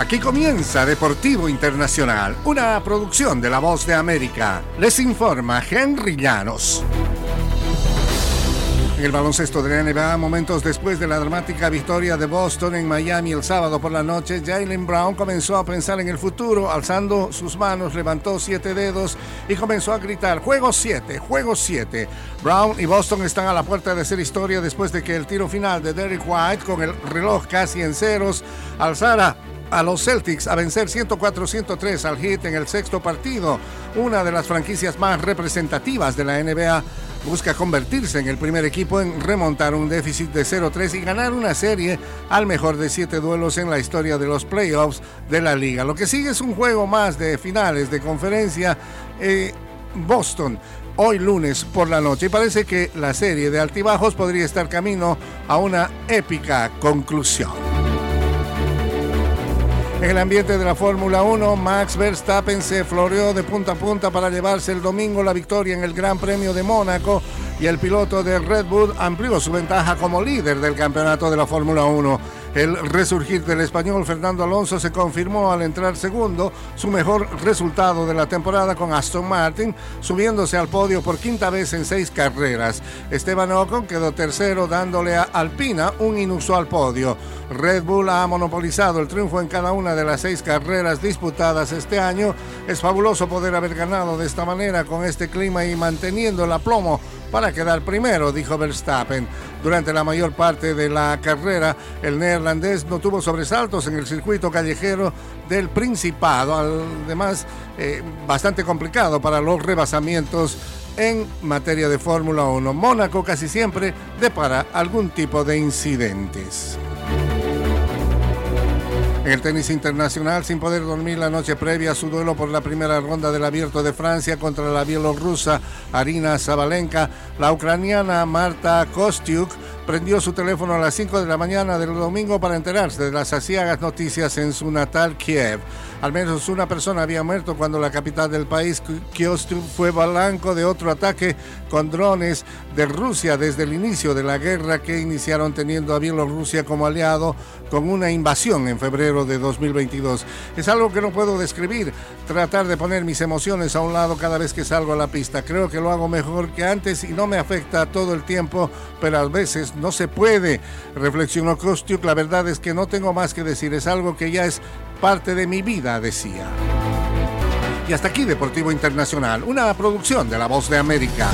Aquí comienza Deportivo Internacional, una producción de La Voz de América. Les informa Henry Llanos. En el baloncesto de la NBA, momentos después de la dramática victoria de Boston en Miami el sábado por la noche, Jalen Brown comenzó a pensar en el futuro, alzando sus manos, levantó siete dedos y comenzó a gritar, juego 7, juego 7. Brown y Boston están a la puerta de hacer historia después de que el tiro final de Derek White, con el reloj casi en ceros, alzara a los Celtics a vencer 104-103 al Heat en el sexto partido. Una de las franquicias más representativas de la NBA busca convertirse en el primer equipo en remontar un déficit de 0-3 y ganar una serie al mejor de siete duelos en la historia de los playoffs de la liga. Lo que sigue es un juego más de finales de conferencia. Eh, Boston hoy lunes por la noche y parece que la serie de altibajos podría estar camino a una épica conclusión. En el ambiente de la Fórmula 1, Max Verstappen se floreó de punta a punta para llevarse el domingo la victoria en el Gran Premio de Mónaco y el piloto de Red Bull amplió su ventaja como líder del campeonato de la Fórmula 1. El resurgir del español Fernando Alonso se confirmó al entrar segundo, su mejor resultado de la temporada con Aston Martin, subiéndose al podio por quinta vez en seis carreras. Esteban Ocon quedó tercero dándole a Alpina un inusual podio. Red Bull ha monopolizado el triunfo en cada una de las seis carreras disputadas este año. Es fabuloso poder haber ganado de esta manera con este clima y manteniendo el aplomo para quedar primero, dijo Verstappen. Durante la mayor parte de la carrera, el neerlandés no tuvo sobresaltos en el circuito callejero del Principado, además eh, bastante complicado para los rebasamientos en materia de Fórmula 1. Mónaco casi siempre depara algún tipo de incidentes. El tenis internacional, sin poder dormir la noche previa a su duelo por la primera ronda del Abierto de Francia contra la bielorrusa Arina Zabalenka, la ucraniana Marta Kostiuk prendió su teléfono a las 5 de la mañana del domingo para enterarse de las asiagas noticias en su natal Kiev. Al menos una persona había muerto cuando la capital del país, Kiosk, fue blanco de otro ataque con drones de Rusia desde el inicio de la guerra que iniciaron teniendo a Bielorrusia como aliado con una invasión en febrero de 2022. Es algo que no puedo describir, tratar de poner mis emociones a un lado cada vez que salgo a la pista. Creo que lo hago mejor que antes y no me afecta todo el tiempo, pero a veces no se puede. Reflexionó Kostiuk, la verdad es que no tengo más que decir, es algo que ya es parte de mi vida, decía. Y hasta aquí Deportivo Internacional, una producción de La Voz de América.